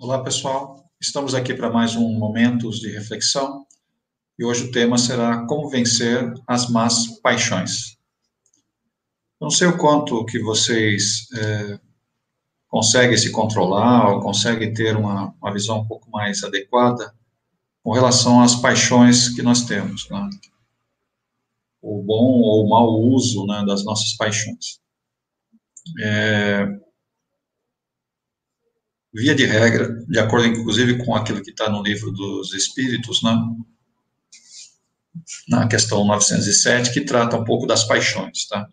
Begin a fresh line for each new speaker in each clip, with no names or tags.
Olá, pessoal. Estamos aqui para mais um Momentos de Reflexão e hoje o tema será Como Vencer as Más Paixões. Não sei o quanto que vocês é, conseguem se controlar ou conseguem ter uma, uma visão um pouco mais adequada com relação às paixões que nós temos, né? o bom ou o mau uso né, das nossas paixões. É, via de regra, de acordo inclusive com aquilo que está no livro dos Espíritos, né? na questão 907, que trata um pouco das paixões, tá?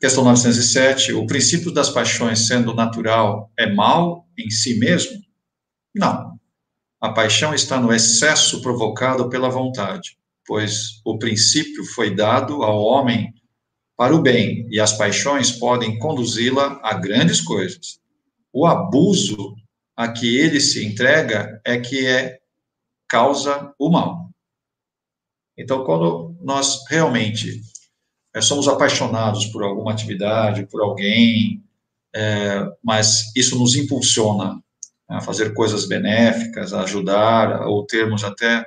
Questão 907, o princípio das paixões sendo natural é mal em si mesmo? Não. A paixão está no excesso provocado pela vontade, pois o princípio foi dado ao homem para o bem, e as paixões podem conduzi-la a grandes coisas. O abuso a que ele se entrega é que é causa o mal. Então, quando nós realmente é, somos apaixonados por alguma atividade, por alguém, é, mas isso nos impulsiona a fazer coisas benéficas, a ajudar, ou termos até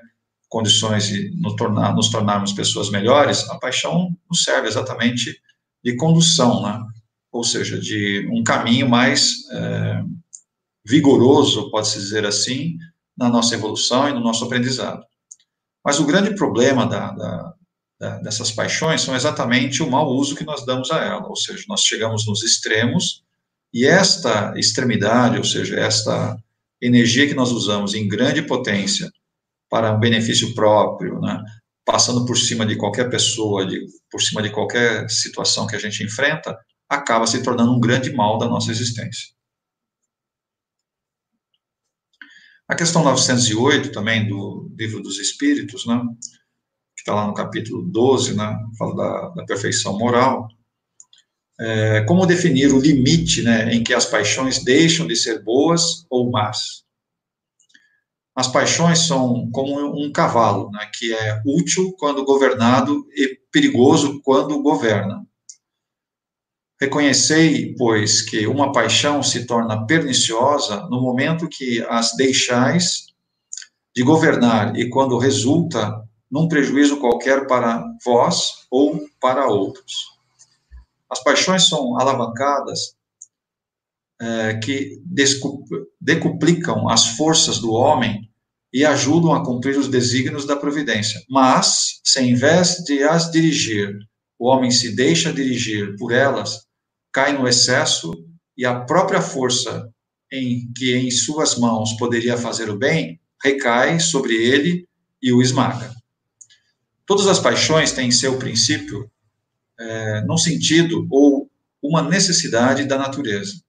condições de nos, tornar, nos tornarmos pessoas melhores, a paixão nos serve exatamente de condução, né? Ou seja, de um caminho mais é, vigoroso, pode-se dizer assim, na nossa evolução e no nosso aprendizado. Mas o grande problema da, da, da, dessas paixões são exatamente o mau uso que nós damos a ela, ou seja, nós chegamos nos extremos e esta extremidade, ou seja, esta energia que nós usamos em grande potência para um benefício próprio, né, passando por cima de qualquer pessoa, de, por cima de qualquer situação que a gente enfrenta, acaba se tornando um grande mal da nossa existência. A questão 908 também do Livro dos Espíritos, né, que está lá no capítulo 12, né, fala da, da perfeição moral, é, como definir o limite né, em que as paixões deixam de ser boas ou más? As paixões são como um cavalo, né, que é útil quando governado e perigoso quando governa. Reconhecei, pois, que uma paixão se torna perniciosa no momento que as deixais de governar e quando resulta num prejuízo qualquer para vós ou para outros. As paixões são alavancadas é, que decuplicam as forças do homem e ajudam a cumprir os desígnios da providência. Mas, se em vez de as dirigir, o homem se deixa dirigir por elas, cai no excesso e a própria força em que em suas mãos poderia fazer o bem recai sobre ele e o esmaga. Todas as paixões têm seu princípio é, num sentido ou uma necessidade da natureza.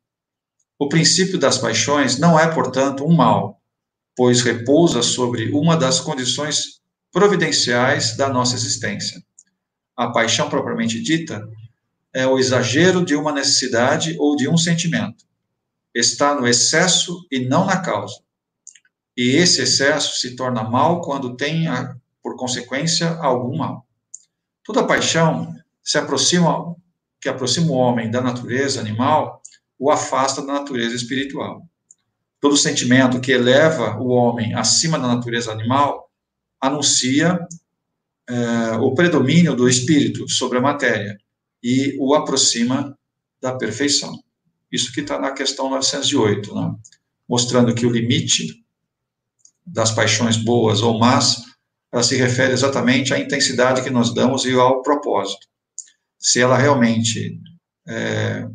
O princípio das paixões não é, portanto, um mal, pois repousa sobre uma das condições providenciais da nossa existência. A paixão propriamente dita é o exagero de uma necessidade ou de um sentimento. Está no excesso e não na causa. E esse excesso se torna mal quando tem, por consequência, algum mal. Toda paixão se aproxima, que aproxima o homem da natureza animal o afasta da natureza espiritual. Todo sentimento que eleva o homem acima da natureza animal anuncia é, o predomínio do espírito sobre a matéria e o aproxima da perfeição. Isso que está na questão 908, né? mostrando que o limite das paixões boas ou más, ela se refere exatamente à intensidade que nós damos e ao propósito. Se ela realmente é,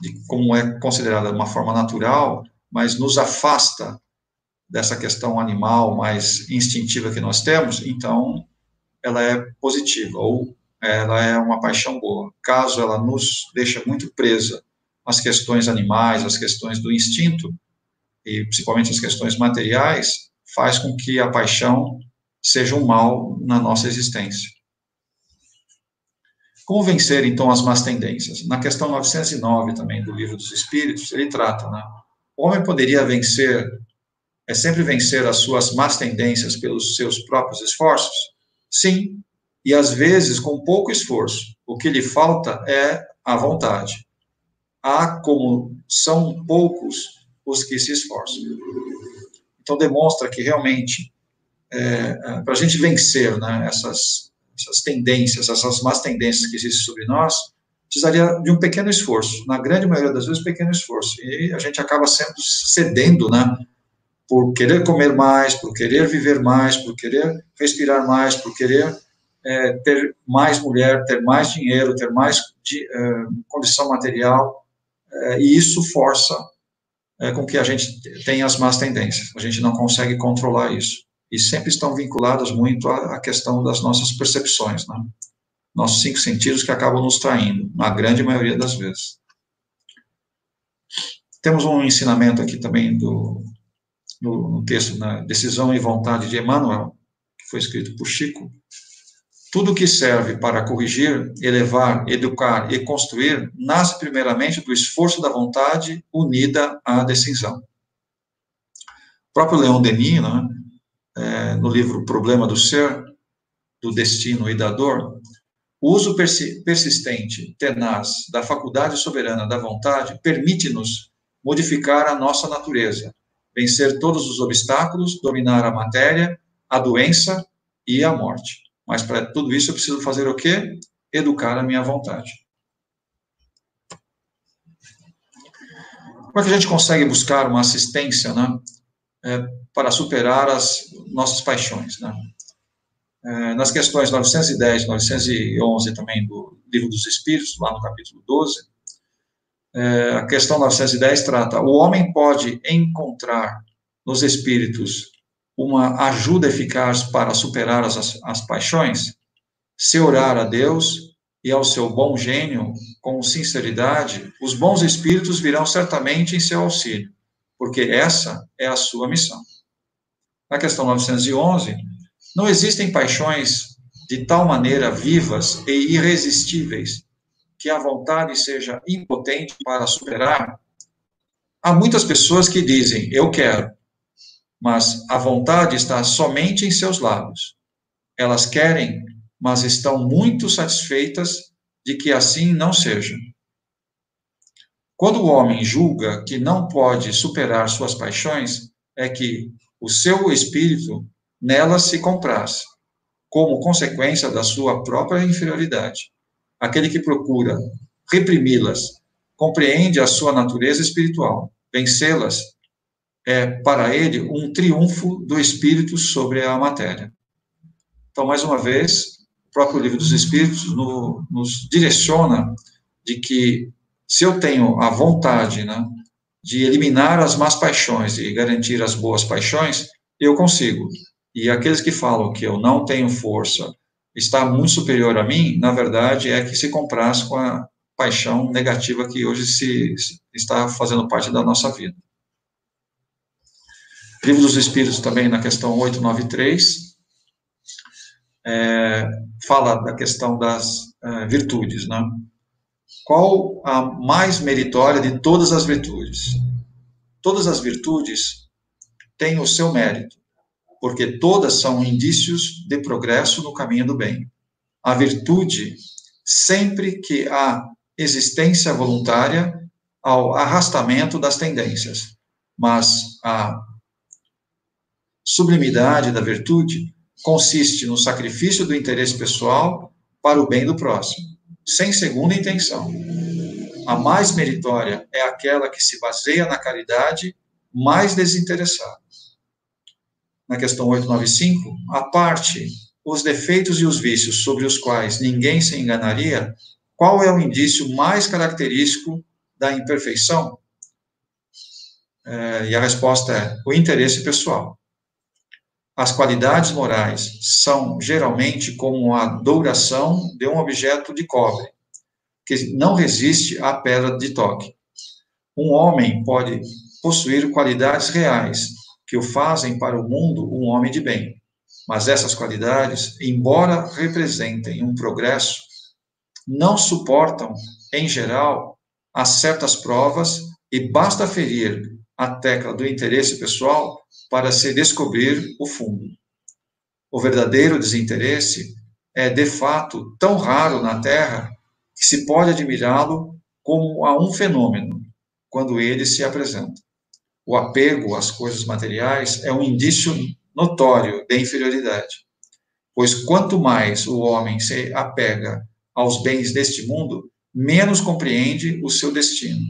de como é considerada uma forma natural, mas nos afasta dessa questão animal mais instintiva que nós temos, então ela é positiva ou ela é uma paixão boa. Caso ela nos deixe muito presa às questões animais, às questões do instinto e principalmente as questões materiais, faz com que a paixão seja um mal na nossa existência. Como vencer, então, as más tendências? Na questão 909 também do Livro dos Espíritos, ele trata, né? O homem poderia vencer, é sempre vencer as suas más tendências pelos seus próprios esforços? Sim, e às vezes com pouco esforço. O que lhe falta é a vontade. há como são poucos os que se esforçam. Então, demonstra que realmente, é, é para a gente vencer né, essas, essas tendências, essas más tendências que existem sobre nós, precisaria de um pequeno esforço, na grande maioria das vezes, pequeno esforço. E a gente acaba sempre cedendo, né, por querer comer mais, por querer viver mais, por querer respirar mais, por querer é, ter mais mulher, ter mais dinheiro, ter mais de, é, condição material, é, e isso força é, com que a gente tenha as más tendências. A gente não consegue controlar isso. E sempre estão vinculadas muito à, à questão das nossas percepções, né? Nossos cinco sentidos que acabam nos traindo, na grande maioria das vezes. Temos um ensinamento aqui também do, no, no texto, na Decisão e Vontade de Emmanuel, que foi escrito por Chico, tudo que serve para corrigir, elevar, educar e construir nasce primeiramente do esforço da vontade unida à decisão. O próprio Leon Denis, né, é, no livro Problema do Ser, do Destino e da Dor, o uso persistente, tenaz, da faculdade soberana da vontade permite-nos modificar a nossa natureza, vencer todos os obstáculos, dominar a matéria, a doença e a morte. Mas para tudo isso eu preciso fazer o quê? Educar a minha vontade. Como é que a gente consegue buscar uma assistência, né, é, para superar as nossas paixões, né? É, nas questões 910, 911 também do Livro dos Espíritos, lá no capítulo 12, é, a questão 910 trata: o homem pode encontrar nos espíritos uma ajuda eficaz para superar as, as paixões? Se orar a Deus e ao seu bom gênio com sinceridade, os bons espíritos virão certamente em seu auxílio, porque essa é a sua missão. Na questão 911, não existem paixões de tal maneira vivas e irresistíveis que a vontade seja impotente para superar, há muitas pessoas que dizem, eu quero, mas a vontade está somente em seus lábios. Elas querem, mas estão muito satisfeitas de que assim não seja. Quando o homem julga que não pode superar suas paixões, é que o seu espírito nelas se compraz, como consequência da sua própria inferioridade aquele que procura reprimi-las, compreende a sua natureza espiritual. Vencê-las é, para ele, um triunfo do espírito sobre a matéria. Então, mais uma vez, o próprio livro dos Espíritos no, nos direciona de que se eu tenho a vontade né, de eliminar as más paixões e garantir as boas paixões, eu consigo. E aqueles que falam que eu não tenho força, está muito superior a mim, na verdade, é que se compraz com a paixão negativa que hoje se está fazendo parte da nossa vida. Livro dos Espíritos também na questão 893 é, fala da questão das é, virtudes, né? Qual a mais meritória de todas as virtudes? Todas as virtudes têm o seu mérito porque todas são indícios de progresso no caminho do bem. A virtude, sempre que há existência voluntária ao arrastamento das tendências, mas a sublimidade da virtude consiste no sacrifício do interesse pessoal para o bem do próximo, sem segunda intenção. A mais meritória é aquela que se baseia na caridade mais desinteressada na questão 895, a parte os defeitos e os vícios sobre os quais ninguém se enganaria, qual é o indício mais característico da imperfeição? É, e a resposta é o interesse pessoal. As qualidades morais são geralmente como a douração de um objeto de cobre, que não resiste à pedra de toque. Um homem pode possuir qualidades reais, que o fazem para o mundo um homem de bem. Mas essas qualidades, embora representem um progresso, não suportam, em geral, as certas provas e basta ferir a tecla do interesse pessoal para se descobrir o fundo. O verdadeiro desinteresse é, de fato, tão raro na Terra que se pode admirá-lo como a um fenômeno quando ele se apresenta. O apego às coisas materiais é um indício notório de inferioridade, pois quanto mais o homem se apega aos bens deste mundo, menos compreende o seu destino.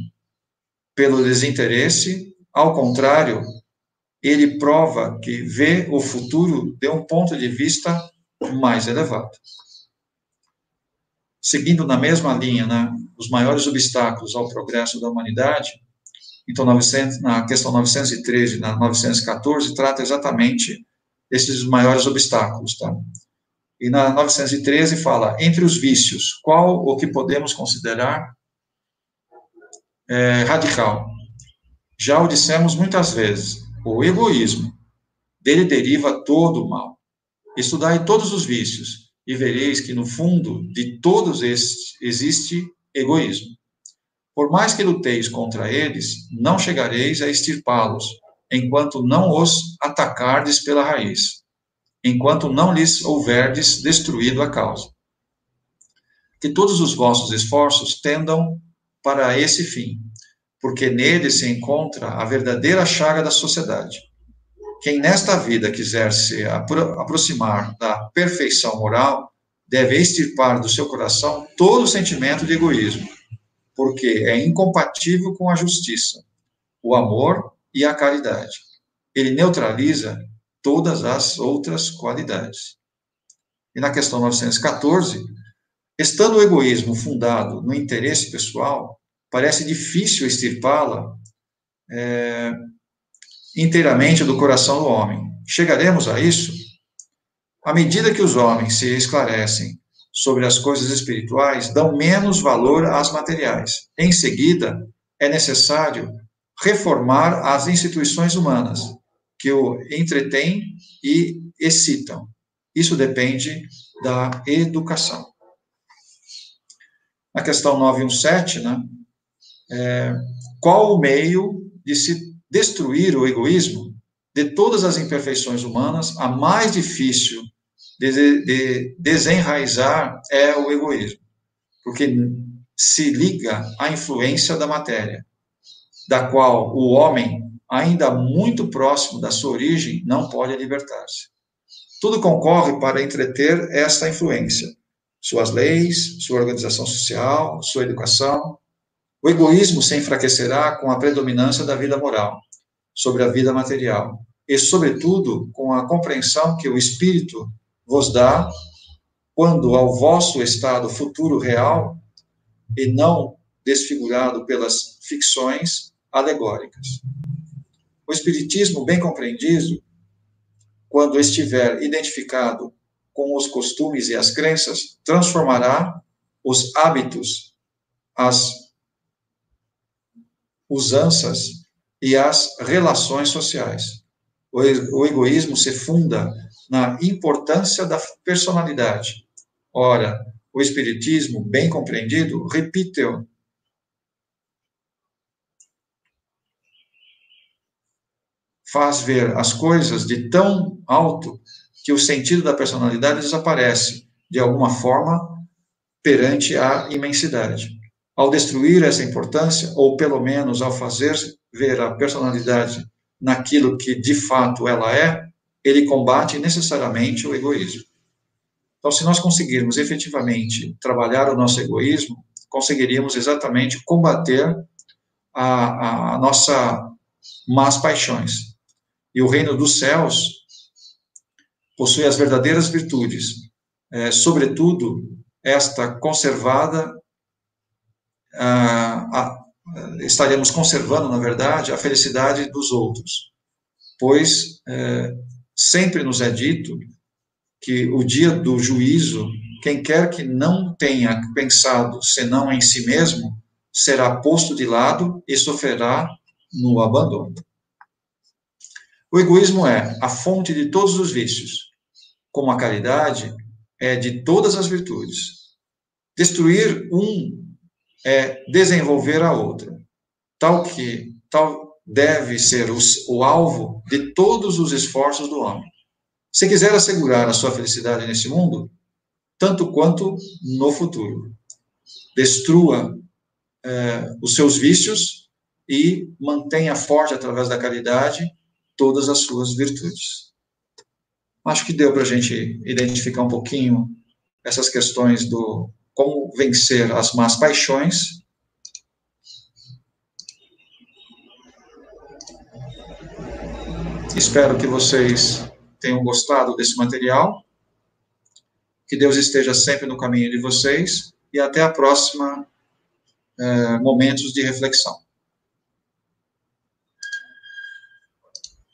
Pelo desinteresse, ao contrário, ele prova que vê o futuro de um ponto de vista mais elevado. Seguindo na mesma linha, né, os maiores obstáculos ao progresso da humanidade, então 900, na questão 913 na 914 trata exatamente esses maiores obstáculos, tá? E na 913 fala, entre os vícios, qual o que podemos considerar é, radical? Já o dissemos muitas vezes, o egoísmo. Dele deriva todo o mal. Estudai todos os vícios e vereis que no fundo de todos estes existe egoísmo. Por mais que luteis contra eles, não chegareis a extirpá-los, enquanto não os atacardes pela raiz enquanto não lhes houverdes destruído a causa. Que todos os vossos esforços tendam para esse fim, porque nele se encontra a verdadeira chaga da sociedade. Quem nesta vida quiser se apro aproximar da perfeição moral, deve extirpar do seu coração todo sentimento de egoísmo, porque é incompatível com a justiça, o amor e a caridade. Ele neutraliza todas as outras qualidades. E na questão 914, estando o egoísmo fundado no interesse pessoal, parece difícil extirpá-la é, inteiramente do coração do homem. Chegaremos a isso? À medida que os homens se esclarecem sobre as coisas espirituais, dão menos valor às materiais. Em seguida, é necessário reformar as instituições humanas, que o entretêm e excitam. Isso depende da educação. Na questão 917, né, é, qual o meio de se destruir o egoísmo? De todas as imperfeições humanas, a mais difícil de, de desenraizar é o egoísmo, porque se liga à influência da matéria, da qual o homem ainda muito próximo da sua origem, não pode libertar-se. Tudo concorre para entreter esta influência. Suas leis, sua organização social, sua educação. O egoísmo se enfraquecerá com a predominância da vida moral sobre a vida material e, sobretudo, com a compreensão que o Espírito vos dá quando ao vosso estado futuro real e não desfigurado pelas ficções alegóricas. O Espiritismo, bem compreendido, quando estiver identificado com os costumes e as crenças, transformará os hábitos, as usanças e as relações sociais. O, egoísmo se funda na importância da personalidade. Ora, o Espiritismo, bem compreendido, repite-o faz ver as coisas de tão alto que o sentido da personalidade desaparece, de alguma forma, perante a imensidade. Ao destruir essa importância, ou pelo menos ao fazer ver a personalidade naquilo que de fato ela é, ele combate necessariamente o egoísmo. Então, se nós conseguirmos efetivamente trabalhar o nosso egoísmo, conseguiríamos exatamente combater a, a nossa más paixões. E o reino dos céus possui as verdadeiras virtudes, é, sobretudo esta conservada, a, estaremos conservando, na verdade, a felicidade dos outros, pois é, sempre nos é dito que o dia do juízo, quem quer que não tenha pensado senão em si mesmo, será posto de lado e sofrerá no abandono. O egoísmo é a fonte de todos os vícios, como a caridade é de todas as virtudes. Destruir um é desenvolver a outra, tal que tal deve ser o, o alvo de todos os esforços do homem. Se quiser assegurar a sua felicidade nesse mundo, tanto quanto no futuro, destrua é, os seus vícios e mantenha forte, através da caridade, todas as suas virtudes. Acho que deu para a gente identificar um pouquinho essas questões do como vencer as más paixões. Espero que vocês tenham gostado desse material. Que Deus esteja sempre no caminho de vocês e até a próxima eh, momentos de reflexão.